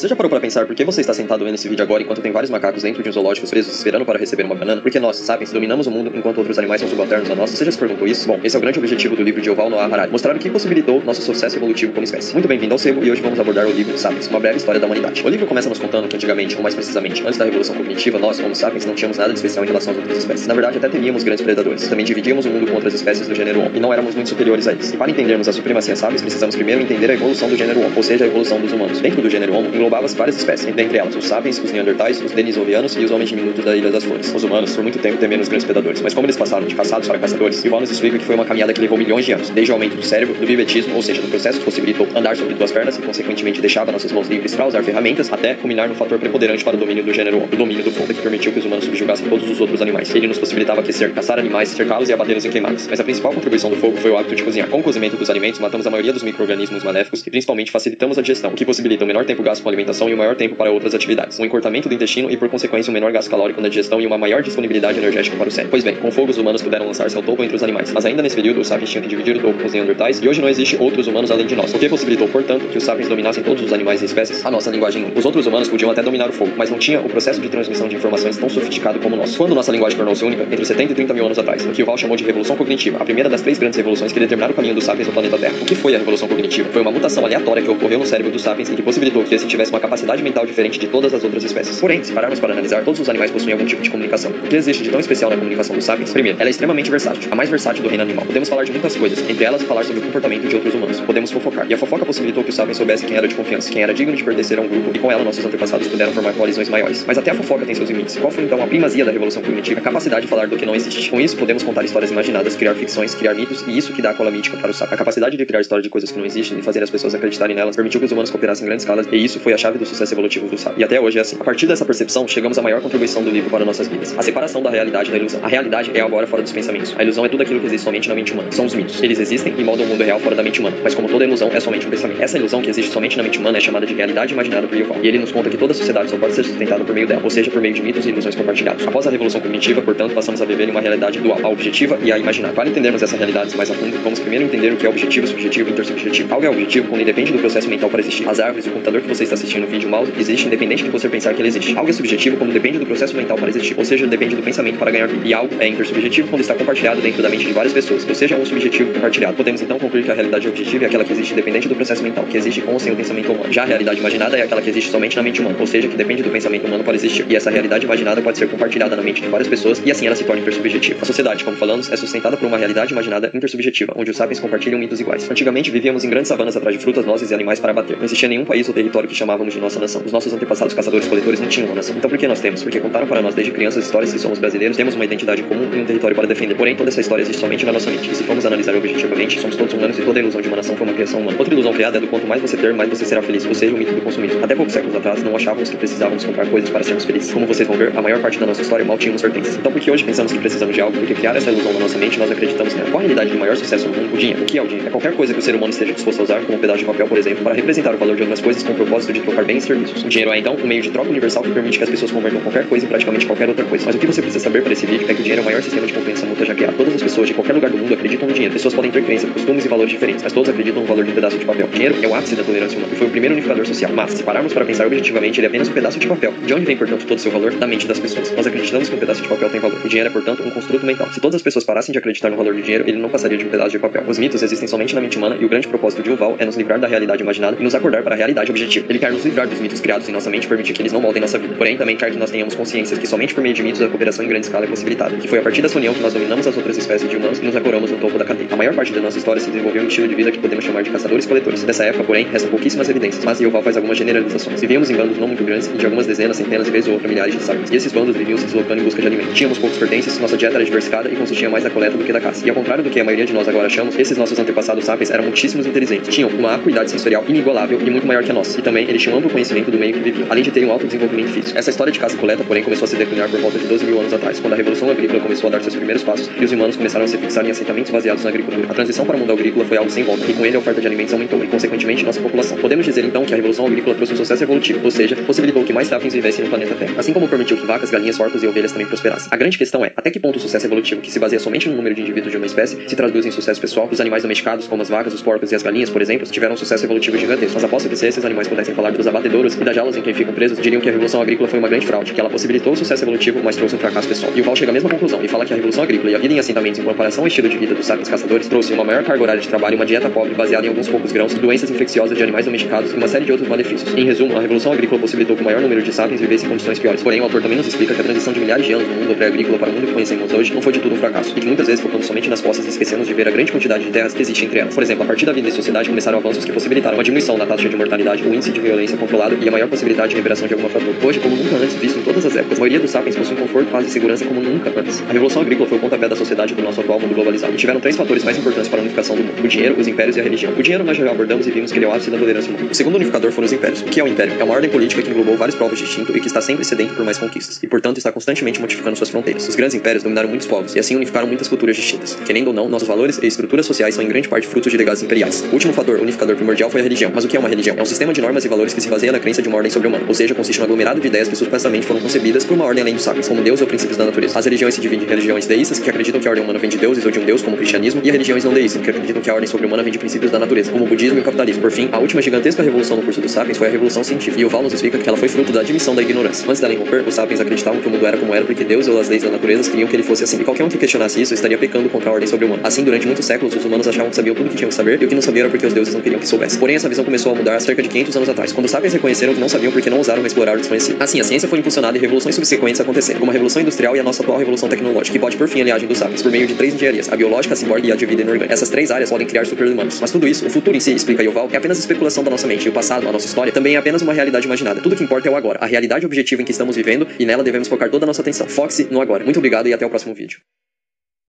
Você já parou para pensar por que você está sentado vendo esse vídeo agora enquanto tem vários macacos dentro de um zoológico presos esperando para receber uma banana? Porque nós, sapiens, dominamos o mundo enquanto outros animais são subalternos a nós? Você já se perguntou isso? Bom, esse é o grande objetivo do livro de Yuval Noah Harari, mostrar o que possibilitou nosso sucesso evolutivo como espécie. Muito bem-vindo ao Sebo e hoje vamos abordar o livro Sapiens, uma breve história da humanidade. O livro começa nos contando que antigamente, ou mais precisamente, antes da revolução cognitiva, nós, como sapiens, não tínhamos nada de especial em relação às outras espécies. Na verdade, até temíamos grandes predadores. Também dividíamos o mundo com outras espécies do gênero Homo e não éramos muito superiores a eles. E para entendermos a supremacia sapiens, precisamos primeiro entender a evolução do gênero Homo, ou seja, a evolução dos humanos. Dentro do gênero Homo, englobava-se várias espécies, dentre elas os sapiens, os neandertais, os denisovanos e os homens diminutos da Ilha das Flores. Os humanos, por muito tempo, temeram os grandes predadores, mas como eles passaram de caçados para caçadores, Yuval nos explica que foi uma caminhada que levou milhões de anos, desde o aumento do cérebro, do vivetismo, ou seja, do processo que possibilitou andar sobre duas pernas e, consequentemente, deixava nossas mãos livres para usar ferramentas, até culminar no fator preponderante para o domínio do gênero o domínio do fogo, que permitiu que os humanos subjugassem todos os outros animais. Ele nos possibilitava aquecer, caçar animais, cercá-los e abatê-los em queimadas. Mas a principal contribuição do fogo foi o hábito de cozinhar. Com o cozimento dos alimentos, matamos a maioria dos micro-organismos maléficos e, principalmente, facilitamos a digestão, o que possibilita o menor tempo gasto alimentação e o maior tempo para outras atividades, um encurtamento do intestino e, por consequência, um menor gasto calórico na digestão e uma maior disponibilidade energética para o cérebro. Pois bem, com fogo os humanos puderam lançar-se ao topo entre os animais, mas ainda nesse período os sapiens tinham que dividir o topo com os neandertais e hoje não existe outros humanos além de nós, o que possibilitou, portanto, que os sapiens dominassem todos os animais e espécies, a nossa linguagem. Os outros humanos podiam até dominar o fogo, mas não tinha o processo de transmissão de informações tão sofisticado como o nosso. Quando nossa linguagem tornou-se única, entre 70 e 30 mil anos atrás, o que o Val chamou de revolução cognitiva, a primeira das três grandes revoluções que determinaram o caminho dos sapiens no planeta Terra. O que foi a revolução cognitiva? Foi uma mutação aleatória que ocorreu no cérebro dos sapiens e que possibilitou que esse tivesse uma capacidade mental diferente de todas as outras espécies. Porém, se pararmos para analisar, todos os animais possuem algum tipo de comunicação. O que existe de tão especial na comunicação dos sapiens? Primeiro, ela é extremamente versátil, a mais versátil do reino animal. Podemos falar de muitas coisas, entre elas falar sobre o comportamento de outros humanos. Podemos fofocar. E a fofoca possibilitou que os sapiens soubessem quem era de confiança, quem era digno de pertencer a um grupo, e com ela nossos antepassados puderam formar coalizões maiores. Mas até a fofoca tem seus limites. Qual foi então a primazia da revolução cognitiva? A capacidade de falar do que não existe. Com isso, podemos contar histórias imaginadas, criar ficções, criar mitos, e isso que dá a cola mítica para o sapo. A capacidade de criar histórias de coisas que não existem e fazer as pessoas acreditarem nelas permitiu que os humanos cooperassem em grandes escalas, e isso foi a chave do sucesso evolutivo do sapo. E até hoje é assim. A partir dessa percepção, chegamos à maior contribuição do livro para nossas vidas. A separação da realidade da ilusão. A realidade é agora fora dos pensamentos. A ilusão é tudo aquilo que existe somente na mente humana. São os mitos. Eles existem e moldam o mundo real fora da mente humana. Mas como toda ilusão, é somente um pensamento. Essa ilusão que existe somente na mente humana é chamada de realidade imaginada por Yuval. E ele nos conta que toda sociedade só pode ser sustentada por meio dela, ou seja, por meio de mitos e ilusões compartilhados. Após a revolução cognitiva, portanto, passamos a viver em uma realidade dual, a objetiva e a imaginária. Para entendermos essa realidade mais a fundo, vamos primeiro entender o que é objetivo, subjetivo e intersubjetivo. Algo é objetivo quando independe do processo mental para existir. As árvores, o computador que você está assistindo, vídeo, mouse, existe independente de você pensar que ele existe. Algo é subjetivo quando depende do processo mental para existir, ou seja, depende do pensamento para ganhar vida. E algo é intersubjetivo quando está compartilhado dentro da mente de várias pessoas, ou seja, um subjetivo compartilhado. Podemos então concluir que a realidade objetiva é aquela que existe independente do processo mental, que existe com ou sem o pensamento humano. Já a realidade imaginada é aquela que existe somente na mente humana, ou seja, que depende do pensamento humano para existir. E essa realidade imaginada pode ser compartilhada na mente de várias pessoas e assim ela se torna intersubjetiva. A sociedade, como falamos, é sustentada por uma realidade imaginada intersubjetiva, onde os sapiens compartilham mitos iguais. Antigamente vivíamos em grandes savanas atrás de frutas, nozes e animais para bater. Não existia nenhum país ou território que chamávamos de nossa nação. Os nossos antepassados caçadores-coletores não tinham uma nação. Então por que nós temos? Porque contaram para nós desde crianças histórias que somos brasileiros, temos uma identidade comum e um território para defender. Porém, toda essa história existe somente na nossa mente. E se formos analisar objetivamente, somos todos humanos e toda a ilusão de uma nação foi uma criação humana. Outra ilusão criada é do quanto mais você ter, mais você será feliz, ou seja, o mito do consumismo. Até poucos séculos atrás, não achávamos que precisávamos comprar coisas para sermos felizes. Como vocês vão ver, a maior parte da nossa história mal tínhamos pertences. Então, porque hoje pensamos que precisamos de algo, porque criar essa ilusão na nossa mente, nós acreditamos nela. Qual a realidade de maior sucesso no mundo? O dinheiro. O que é o dinheiro? É qualquer coisa que o ser humano esteja disposto a usar, como um pedaço de papel, por exemplo, para representar o valor de outras coisas com o propósito de trocar bens e serviços. O dinheiro é, então, um meio de troca universal que permite que as pessoas convertam qualquer coisa em praticamente qualquer outra coisa. Mas o que você precisa saber para esse vídeo é que o dinheiro é o maior sistema de confiança mútua já criado. Todas as pessoas de qualquer lugar do mundo acreditam no dinheiro. Pessoas podem ter crenças, costumes e valores diferentes, mas todos acreditam no valor de um pedaço de papel. O dinheiro é o ápice da tolerância humana e foi o primeiro unificador social. Mas, se pararmos para pensar objetivamente, ele é apenas um pedaço de papel. De onde vem, portanto, todo o seu valor? Da mente das pessoas. Nós acreditamos que um pedaço de papel tem valor. O dinheiro é, portanto, um construto mental. Se todas as pessoas parassem de acreditar no valor do dinheiro, ele não passaria de um pedaço de papel. Os mitos existem somente na mente humana e o grande propósito de Uval é nos livrar da realidade imaginada e nos acordar para a realidade objetiva. Ele quer nos livrar dos mitos criados em nossa mente permitir que eles não moldem nossa vida. Porém, também quer que nós tenhamos consciência que somente por meio de mitos a cooperação em grande escala é possibilitada. Que foi a partir dessa união que nós dominamos as outras espécies de humanos e nos acoramos no topo da cadeia. A maior parte da nossa história se desenvolveu em um estilo de vida que podemos chamar de caçadores-coletores. Dessa época, porém, restam pouquíssimas evidências, mas Yoval faz algumas generalizações. Vivíamos em bandos não muito grandes e de algumas dezenas, centenas e vezes ou outra milhares de sapiens. E esses bandos viviam se deslocando em busca de alimento. Tínhamos poucos pertences, nossa dieta era diversificada e consistia mais da coleta do que da caça. E ao contrário do que a maioria de nós agora achamos, esses nossos antepassados sapiens eram muitíssimos inteligentes. Tinham uma acuidade sensorial inigualável e muito maior que a nossa. E também eles tinham amplo conhecimento do meio que viviam, além de terem um alto desenvolvimento físico. Essa história de caça e coleta, porém, começou a se declinar por volta de 12 mil anos atrás, quando a Revolução Agrícola começou a dar seus primeiros passos e os humanos começaram a se fixar em assentamentos baseados na agricultura. A transição para o mundo agrícola foi algo sem volta, e com ele a oferta de alimentos aumentou, e consequentemente nossa população. Podemos dizer então que a Revolução Agrícola trouxe um sucesso evolutivo, ou seja, possibilitou que mais sapiens vivessem no planeta Terra, assim como permitiu que vacas, galinhas, porcos e ovelhas também prosperassem. A grande questão é, até que ponto o sucesso evolutivo, que se baseia somente no número de indivíduos de uma espécie, se traduz em sucesso pessoal? Os animais domesticados, como as vacas, os porcos e as galinhas, por exemplo, tiveram um sucesso evolutivo gigantesco, mas se esses animais pudessem falar dos abatedouros e das jaulas em que ficam presos, diriam que a Revolução Agrícola foi uma grande fraude, que ela possibilitou o sucesso evolutivo, mas trouxe um fracasso pessoal. E o Val chega à mesma conclusão e fala que a Revolução Agrícola e a vida em assentamentos em comparação ao estilo de vida dos sapiens caçadores trouxe uma maior carga horária de trabalho, uma dieta pobre baseada em alguns poucos grãos, doenças infecciosas de animais domesticados e uma série de outros malefícios. Em resumo, a Revolução Agrícola possibilitou que o maior número de sapiens vivesse em condições piores. Porém, o autor também nos explica que a transição de milhares de anos do mundo pré-agrícola para o mundo que conhecemos hoje não foi de tudo um fracasso, e que muitas vezes focamos somente nas posses esquecemos de ver a grande quantidade de terras que existe entre elas. Por exemplo, a partir da vida em sociedade começaram avanços que possibilitaram uma diminuição da taxa de mortalidade, o índice de violência controlado e a maior possibilidade de liberação de alguma fator. Hoje, como nunca antes visto em todas as épocas, a maioria dos sapiens possui conforto, paz e segurança como nunca antes. A Revolução Agrícola foi o pontapé da sociedade do nosso atual mundo globalizado. E tiveram três fatores mais importantes para a unificação do mundo: o dinheiro, os impérios e a religião. O dinheiro nós já abordamos e vimos que ele é o ápice da tolerância humana. O segundo unificador foram os impérios. O que é o império? É uma ordem política que englobou vários povos distintos e que está sempre sedento por mais conquistas, e portanto está constantemente modificando suas fronteiras. Os grandes impérios dominaram muitos povos e assim unificaram muitas culturas distintas. Querendo ou não, nossos valores e estruturas sociais são em grande parte frutos de legados imperiais. O último fator unificador primordial foi a religião. Mas o que é uma religião? É um sistema de normas e valores que se baseia na crença de uma ordem sobre-humana, ou seja, consiste em um aglomerado de ideias que supostamente foram concebidas por uma ordem além dos sapiens, como Deus ou princípios da natureza. As religiões se dividem em religiões deístas, que acreditam que a ordem humana vem de deuses ou de um deus, como o cristianismo, e religiões não deístas, que acreditam que a ordem sobre-humana vem de princípios da natureza, como o budismo e o capitalismo. Por fim, a última gigantesca revolução no curso dos sapiens foi a revolução científica, e o Val nos explica que ela foi fruto da admissão da ignorância. Antes dela irromper, os sapiens acreditavam que o mundo era como era porque Deus ou as leis da natureza queriam que ele fosse assim. E qualquer um que questionasse isso estaria pecando contra a ordem sobre-humana. Assim, durante muitos séculos, os humanos achavam que sabiam tudo que tinham que saber, e o que não sabiam era porque os deuses não queriam que soubesse. Porém, essa visão começou a mudar cerca de 500 anos atrás, quando os sapiens reconheceram que não sabiam porque não ousaram explorar o desconhecido. Assim, a ciência foi impulsionada e revoluções subsequentes aconteceram, como a revolução industrial e a nossa atual revolução tecnológica, que pode por fim a linhagem dos sapiens por meio de três engenharias: a biológica, a ciborgue e a de vida inorgânica. Essas três áreas podem criar super-humanos. Mas tudo isso, o futuro em si, explica Yoval, é apenas especulação da nossa mente, e o passado, a nossa história, também é apenas uma realidade imaginada. Tudo que importa é o agora, a realidade objetiva em que estamos vivendo, e nela devemos focar toda a nossa atenção. Foque-se no agora. Muito obrigado e até o próximo vídeo.